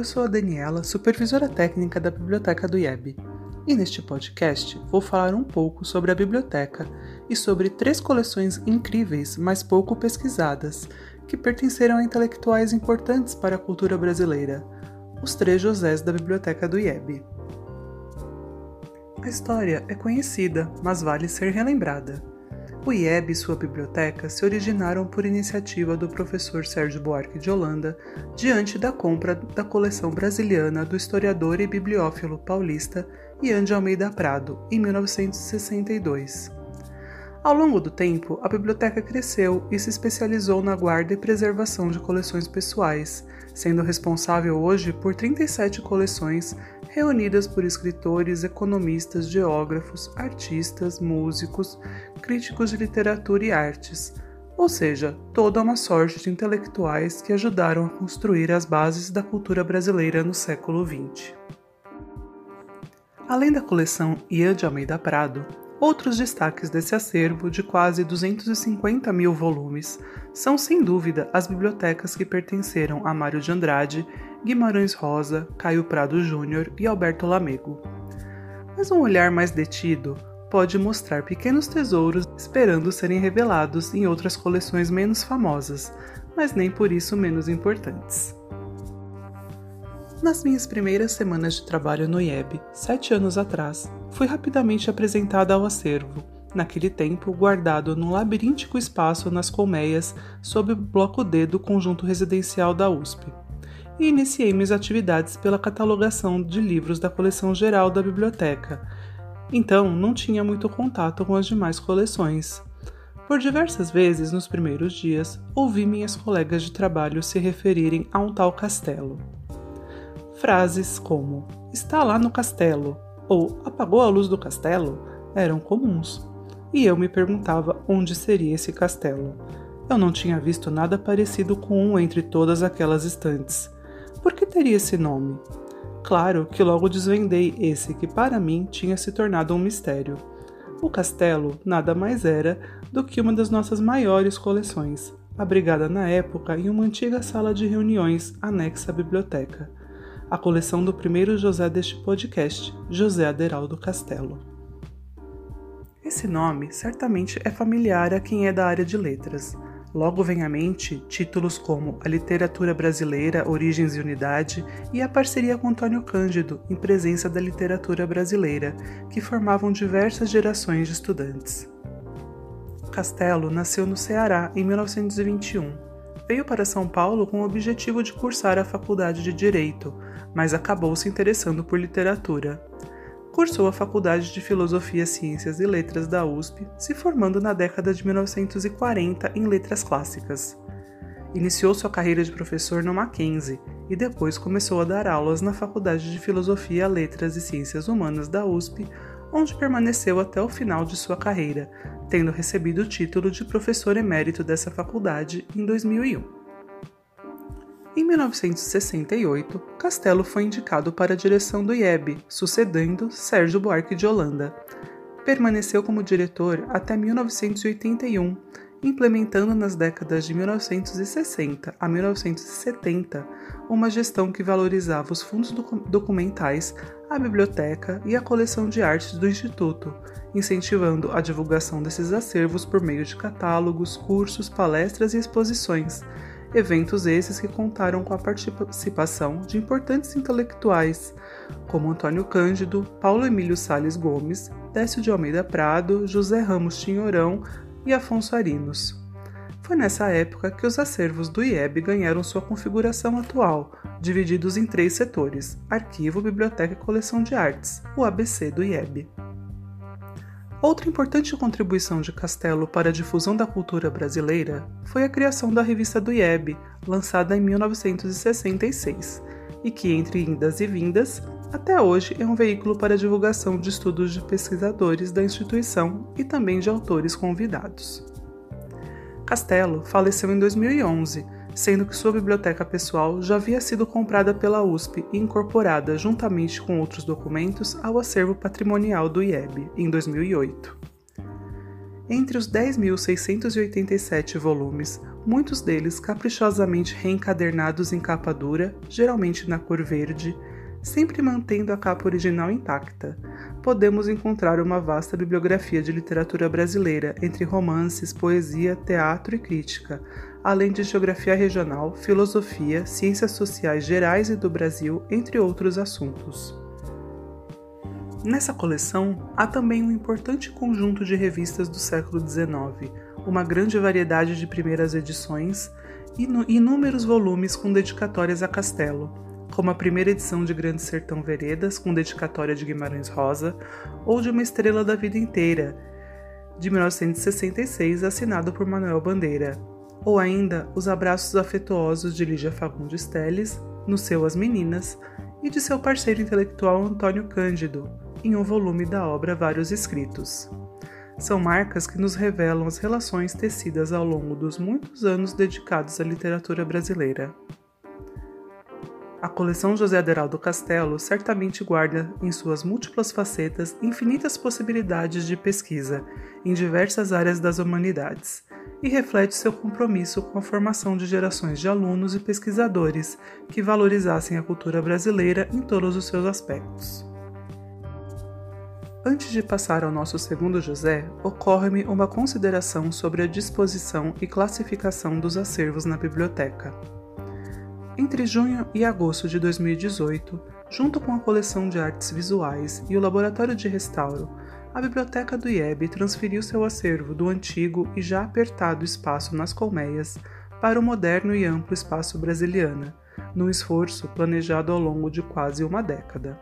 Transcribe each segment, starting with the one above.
Eu sou a Daniela, supervisora técnica da biblioteca do IEB, e neste podcast vou falar um pouco sobre a biblioteca e sobre três coleções incríveis, mas pouco pesquisadas, que pertenceram a intelectuais importantes para a cultura brasileira, os três Josés da biblioteca do IEB. A história é conhecida, mas vale ser relembrada. O IEB e sua biblioteca se originaram por iniciativa do professor Sérgio Buarque de Holanda, diante da compra da coleção brasiliana do historiador e bibliófilo paulista Ian de Almeida Prado, em 1962. Ao longo do tempo, a biblioteca cresceu e se especializou na guarda e preservação de coleções pessoais, sendo responsável hoje por 37 coleções reunidas por escritores, economistas, geógrafos, artistas, músicos, críticos de literatura e artes, ou seja, toda uma sorte de intelectuais que ajudaram a construir as bases da cultura brasileira no século XX. Além da coleção Ian de Almeida Prado, Outros destaques desse acervo, de quase 250 mil volumes, são sem dúvida as bibliotecas que pertenceram a Mário de Andrade, Guimarães Rosa, Caio Prado Júnior e Alberto Lamego. Mas um olhar mais detido pode mostrar pequenos tesouros esperando serem revelados em outras coleções menos famosas, mas nem por isso menos importantes. Nas minhas primeiras semanas de trabalho no IEB, sete anos atrás, fui rapidamente apresentada ao acervo, naquele tempo guardado num labiríntico espaço nas colmeias sob o bloco D do conjunto residencial da USP. E iniciei minhas atividades pela catalogação de livros da coleção geral da biblioteca. Então, não tinha muito contato com as demais coleções. Por diversas vezes nos primeiros dias, ouvi minhas colegas de trabalho se referirem a um tal castelo. Frases como está lá no castelo ou apagou a luz do castelo eram comuns, e eu me perguntava onde seria esse castelo. Eu não tinha visto nada parecido com um entre todas aquelas estantes. Por que teria esse nome? Claro que logo desvendei esse que para mim tinha se tornado um mistério. O castelo nada mais era do que uma das nossas maiores coleções, abrigada na época em uma antiga sala de reuniões anexa à biblioteca a coleção do primeiro José deste podcast, José Aderaldo Castelo. Esse nome certamente é familiar a quem é da área de letras. Logo vem à mente títulos como A Literatura Brasileira, Origens e Unidade e a parceria com Antônio Cândido em presença da literatura brasileira, que formavam diversas gerações de estudantes. Castelo nasceu no Ceará em 1921 veio para São Paulo com o objetivo de cursar a faculdade de Direito, mas acabou se interessando por literatura. Cursou a Faculdade de Filosofia, Ciências e Letras da USP, se formando na década de 1940 em Letras Clássicas. Iniciou sua carreira de professor no Mackenzie e depois começou a dar aulas na Faculdade de Filosofia, Letras e Ciências Humanas da USP, onde permaneceu até o final de sua carreira, tendo recebido o título de professor emérito dessa faculdade em 2001. Em 1968, Castelo foi indicado para a direção do IEB, sucedendo Sérgio Buarque de Holanda. Permaneceu como diretor até 1981, implementando nas décadas de 1960 a 1970 uma gestão que valorizava os fundos documentais, a biblioteca e a coleção de artes do Instituto, incentivando a divulgação desses acervos por meio de catálogos, cursos, palestras e exposições. Eventos esses que contaram com a participação de importantes intelectuais, como Antônio Cândido, Paulo Emílio Sales Gomes, Décio de Almeida Prado, José Ramos Tinhorão e Afonso Arinos. Foi nessa época que os acervos do IEB ganharam sua configuração atual, divididos em três setores: Arquivo, Biblioteca e Coleção de Artes, o ABC do IEB. Outra importante contribuição de Castelo para a difusão da cultura brasileira foi a criação da revista do IEB, lançada em 1966, e que, entre indas e vindas, até hoje é um veículo para divulgação de estudos de pesquisadores da instituição e também de autores convidados. Castelo faleceu em 2011, sendo que sua biblioteca pessoal já havia sido comprada pela USP e incorporada, juntamente com outros documentos, ao acervo patrimonial do IEB em 2008. Entre os 10.687 volumes, muitos deles caprichosamente reencadernados em capa dura, geralmente na cor verde, sempre mantendo a capa original intacta, podemos encontrar uma vasta bibliografia de literatura brasileira entre romances, poesia, teatro e crítica, além de geografia regional, filosofia, ciências sociais gerais e do Brasil, entre outros assuntos. Nessa coleção há também um importante conjunto de revistas do século XIX, uma grande variedade de primeiras edições e inúmeros volumes com dedicatórias a Castelo, como a primeira edição de Grande Sertão Veredas, com dedicatória de Guimarães Rosa, ou de Uma Estrela da Vida Inteira, de 1966, assinado por Manuel Bandeira, ou ainda Os Abraços Afetuosos de Lígia Fagundes Teles, no seu As Meninas, e de seu parceiro intelectual Antônio Cândido, em um volume da obra Vários Escritos. São marcas que nos revelam as relações tecidas ao longo dos muitos anos dedicados à literatura brasileira. A coleção José Aderaldo Castelo certamente guarda em suas múltiplas facetas infinitas possibilidades de pesquisa em diversas áreas das humanidades e reflete seu compromisso com a formação de gerações de alunos e pesquisadores que valorizassem a cultura brasileira em todos os seus aspectos. Antes de passar ao nosso segundo José, ocorre-me uma consideração sobre a disposição e classificação dos acervos na biblioteca. Entre junho e agosto de 2018, junto com a coleção de artes visuais e o laboratório de restauro, a biblioteca do IEB transferiu seu acervo do antigo e já apertado espaço nas colmeias para o moderno e amplo espaço brasiliana, num esforço planejado ao longo de quase uma década.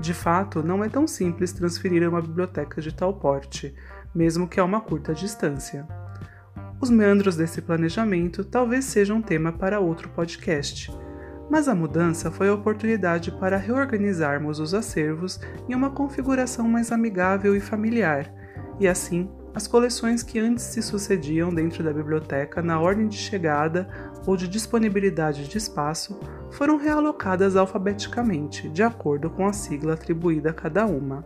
De fato, não é tão simples transferir uma biblioteca de tal porte, mesmo que a uma curta distância. Os meandros desse planejamento talvez sejam um tema para outro podcast, mas a mudança foi a oportunidade para reorganizarmos os acervos em uma configuração mais amigável e familiar, e assim as coleções que antes se sucediam dentro da biblioteca na ordem de chegada ou de disponibilidade de espaço foram realocadas alfabeticamente, de acordo com a sigla atribuída a cada uma.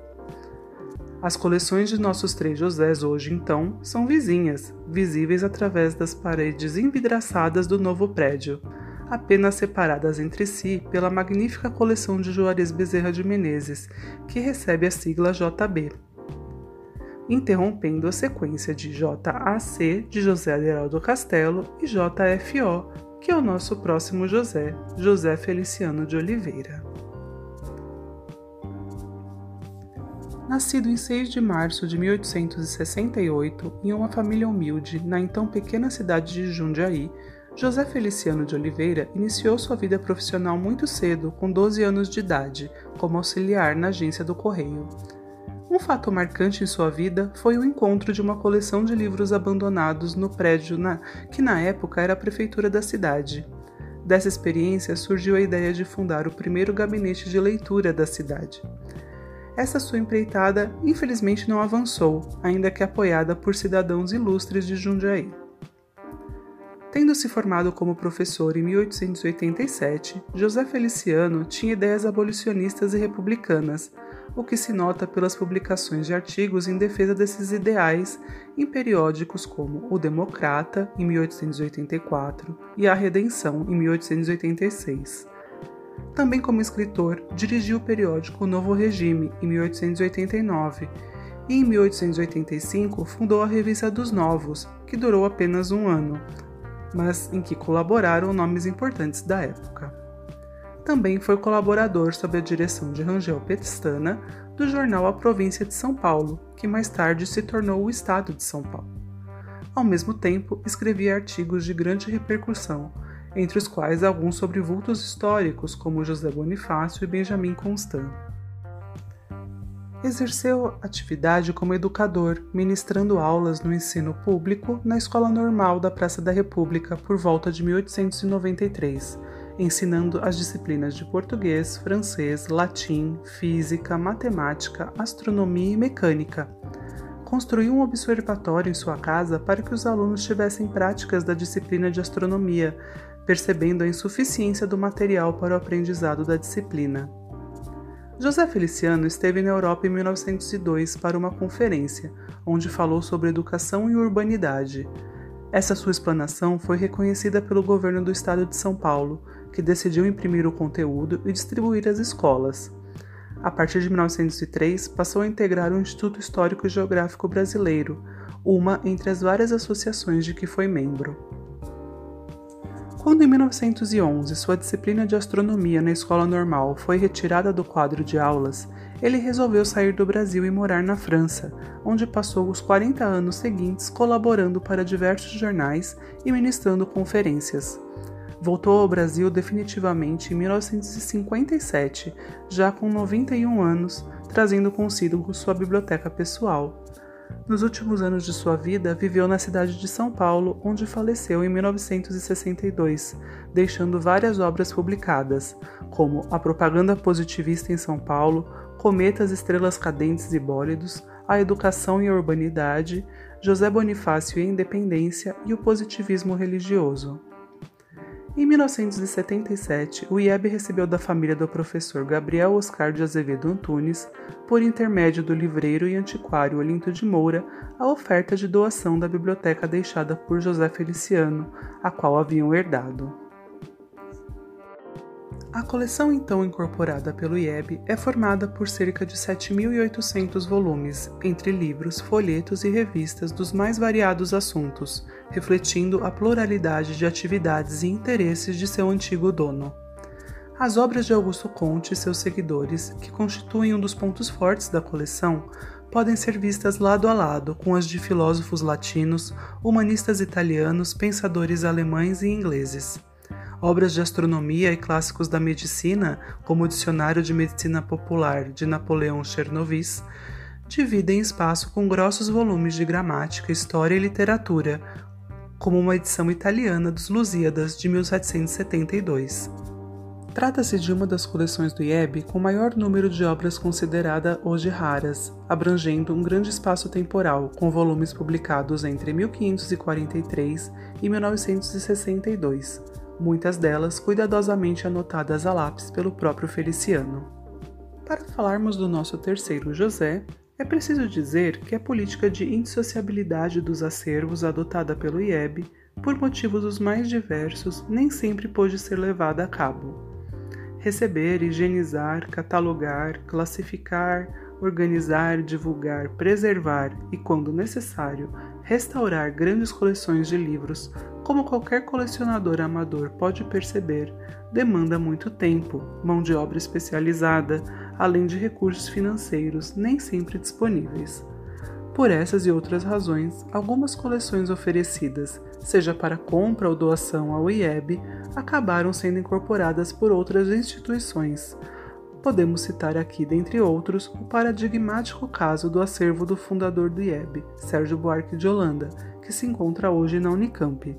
As coleções de nossos três Josés hoje, então, são vizinhas, visíveis através das paredes envidraçadas do novo prédio, apenas separadas entre si pela magnífica coleção de Juarez Bezerra de Menezes, que recebe a sigla JB. Interrompendo a sequência de JAC de José Aderaldo Castelo e JFO, que é o nosso próximo José, José Feliciano de Oliveira. Nascido em 6 de março de 1868 em uma família humilde na então pequena cidade de Jundiaí, José Feliciano de Oliveira iniciou sua vida profissional muito cedo, com 12 anos de idade, como auxiliar na agência do Correio. Um fato marcante em sua vida foi o encontro de uma coleção de livros abandonados no prédio na, que na época era a prefeitura da cidade. Dessa experiência surgiu a ideia de fundar o primeiro gabinete de leitura da cidade essa sua empreitada infelizmente não avançou, ainda que apoiada por cidadãos ilustres de Jundiaí. Tendo se formado como professor em 1887, José Feliciano tinha ideias abolicionistas e republicanas, o que se nota pelas publicações de artigos em defesa desses ideais em periódicos como O Democrata, em 1884, e A Redenção, em 1886 também como escritor, dirigiu o periódico Novo Regime em 1889 e em 1885 fundou a Revista dos Novos, que durou apenas um ano, mas em que colaboraram nomes importantes da época. Também foi colaborador sob a direção de Rangel Pestana do jornal A Província de São Paulo, que mais tarde se tornou o Estado de São Paulo. Ao mesmo tempo, escrevia artigos de grande repercussão entre os quais alguns sobre vultos históricos como José Bonifácio e Benjamin Constant. Exerceu atividade como educador, ministrando aulas no ensino público na Escola Normal da Praça da República por volta de 1893 ensinando as disciplinas de português, francês, latim, física, matemática, astronomia e mecânica. Construiu um observatório em sua casa para que os alunos tivessem práticas da disciplina de astronomia, percebendo a insuficiência do material para o aprendizado da disciplina. José Feliciano esteve na Europa em 1902 para uma conferência, onde falou sobre educação e urbanidade. Essa sua explanação foi reconhecida pelo governo do estado de São Paulo, que decidiu imprimir o conteúdo e distribuir às escolas. A partir de 1903, passou a integrar o Instituto Histórico e Geográfico Brasileiro, uma entre as várias associações de que foi membro. Quando em 1911 sua disciplina de astronomia na escola normal foi retirada do quadro de aulas, ele resolveu sair do Brasil e morar na França, onde passou os 40 anos seguintes colaborando para diversos jornais e ministrando conferências. Voltou ao Brasil definitivamente em 1957, já com 91 anos, trazendo consigo sua biblioteca pessoal. Nos últimos anos de sua vida, viveu na cidade de São Paulo, onde faleceu em 1962, deixando várias obras publicadas, como A Propaganda Positivista em São Paulo, Cometas, Estrelas Cadentes e Bólidos, A Educação e a Urbanidade, José Bonifácio e a Independência e o Positivismo Religioso. Em 1977, o IEB recebeu da família do professor Gabriel Oscar de Azevedo Antunes, por intermédio do livreiro e antiquário Olinto de Moura, a oferta de doação da biblioteca deixada por José Feliciano, a qual haviam herdado. A coleção então incorporada pelo IEB é formada por cerca de 7.800 volumes, entre livros, folhetos e revistas dos mais variados assuntos, refletindo a pluralidade de atividades e interesses de seu antigo dono. As obras de Augusto Conte e seus seguidores, que constituem um dos pontos fortes da coleção, podem ser vistas lado a lado com as de filósofos latinos, humanistas italianos, pensadores alemães e ingleses obras de astronomia e clássicos da medicina, como o Dicionário de Medicina Popular de Napoleão Chernovis, dividem espaço com grossos volumes de gramática, história e literatura, como uma edição italiana dos Lusíadas de 1772. Trata-se de uma das coleções do IEB com maior número de obras consideradas hoje raras, abrangendo um grande espaço temporal, com volumes publicados entre 1543 e 1962 muitas delas cuidadosamente anotadas a lápis pelo próprio Feliciano. Para falarmos do nosso terceiro José, é preciso dizer que a política de indissociabilidade dos acervos adotada pelo IEB, por motivos os mais diversos, nem sempre pôde ser levada a cabo. Receber, higienizar, catalogar, classificar, organizar, divulgar, preservar e, quando necessário, restaurar grandes coleções de livros, como qualquer colecionador amador pode perceber, demanda muito tempo, mão de obra especializada, além de recursos financeiros nem sempre disponíveis. Por essas e outras razões, algumas coleções oferecidas, seja para compra ou doação ao IEB, acabaram sendo incorporadas por outras instituições, Podemos citar aqui, dentre outros, o paradigmático caso do acervo do fundador do IEB, Sérgio Buarque de Holanda, que se encontra hoje na Unicamp,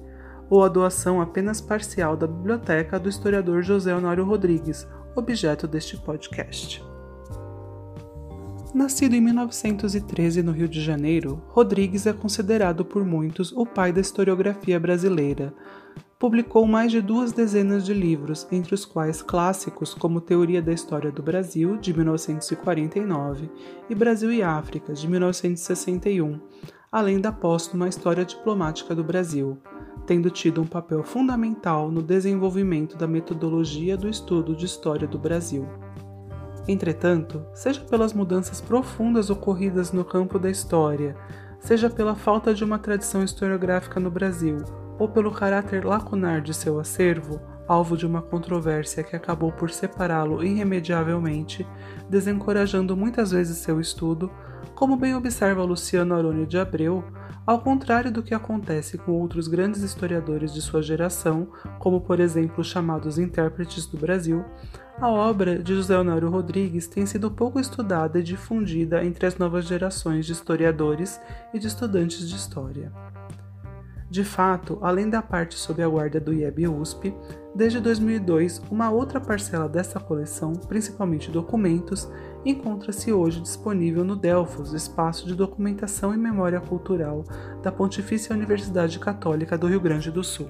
ou a doação apenas parcial da biblioteca do historiador José Honório Rodrigues, objeto deste podcast. Nascido em 1913 no Rio de Janeiro, Rodrigues é considerado por muitos o pai da historiografia brasileira, publicou mais de duas dezenas de livros, entre os quais clássicos como Teoria da História do Brasil, de 1949, e Brasil e África, de 1961, além da póstuma História Diplomática do Brasil, tendo tido um papel fundamental no desenvolvimento da metodologia do estudo de história do Brasil. Entretanto, seja pelas mudanças profundas ocorridas no campo da história, seja pela falta de uma tradição historiográfica no Brasil, ou pelo caráter lacunar de seu acervo, alvo de uma controvérsia que acabou por separá-lo irremediavelmente, desencorajando muitas vezes seu estudo, como bem observa Luciano Arônio de Abreu, ao contrário do que acontece com outros grandes historiadores de sua geração, como por exemplo os chamados intérpretes do Brasil, a obra de José Honório Rodrigues tem sido pouco estudada e difundida entre as novas gerações de historiadores e de estudantes de história. De fato, além da parte sob a guarda do IEB USP, Desde 2002, uma outra parcela dessa coleção, principalmente documentos, encontra-se hoje disponível no Delfos, espaço de documentação e memória cultural da Pontifícia Universidade Católica do Rio Grande do Sul.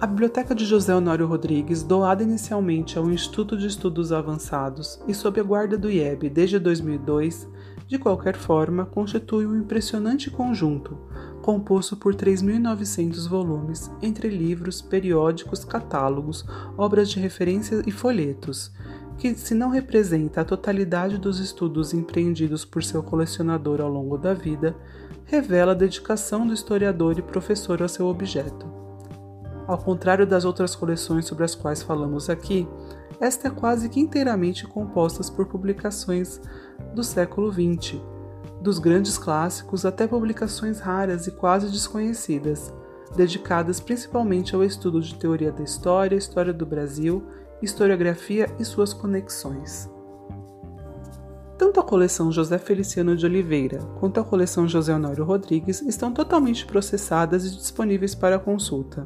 A Biblioteca de José Honório Rodrigues, doada inicialmente ao Instituto de Estudos Avançados e sob a guarda do IEB desde 2002, de qualquer forma, constitui um impressionante conjunto, composto por 3.900 volumes, entre livros, periódicos, catálogos, obras de referência e folhetos, que, se não representa a totalidade dos estudos empreendidos por seu colecionador ao longo da vida, revela a dedicação do historiador e professor ao seu objeto. Ao contrário das outras coleções sobre as quais falamos aqui, esta é quase que inteiramente composta por publicações do século XX, dos grandes clássicos até publicações raras e quase desconhecidas, dedicadas principalmente ao estudo de teoria da história, história do Brasil, historiografia e suas conexões. Tanto a coleção José Feliciano de Oliveira quanto a coleção José Honório Rodrigues estão totalmente processadas e disponíveis para consulta.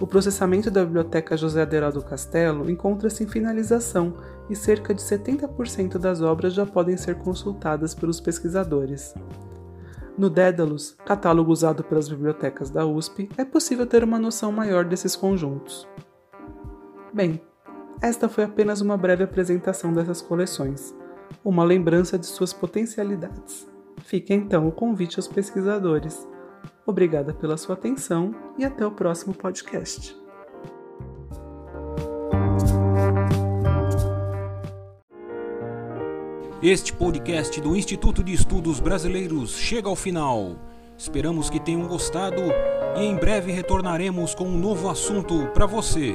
O processamento da Biblioteca José Aderaldo Castelo encontra-se em finalização e cerca de 70% das obras já podem ser consultadas pelos pesquisadores. No Dédalus, catálogo usado pelas bibliotecas da USP, é possível ter uma noção maior desses conjuntos. Bem, esta foi apenas uma breve apresentação dessas coleções, uma lembrança de suas potencialidades. Fica então o convite aos pesquisadores Obrigada pela sua atenção e até o próximo podcast. Este podcast do Instituto de Estudos Brasileiros chega ao final. Esperamos que tenham gostado e em breve retornaremos com um novo assunto para você.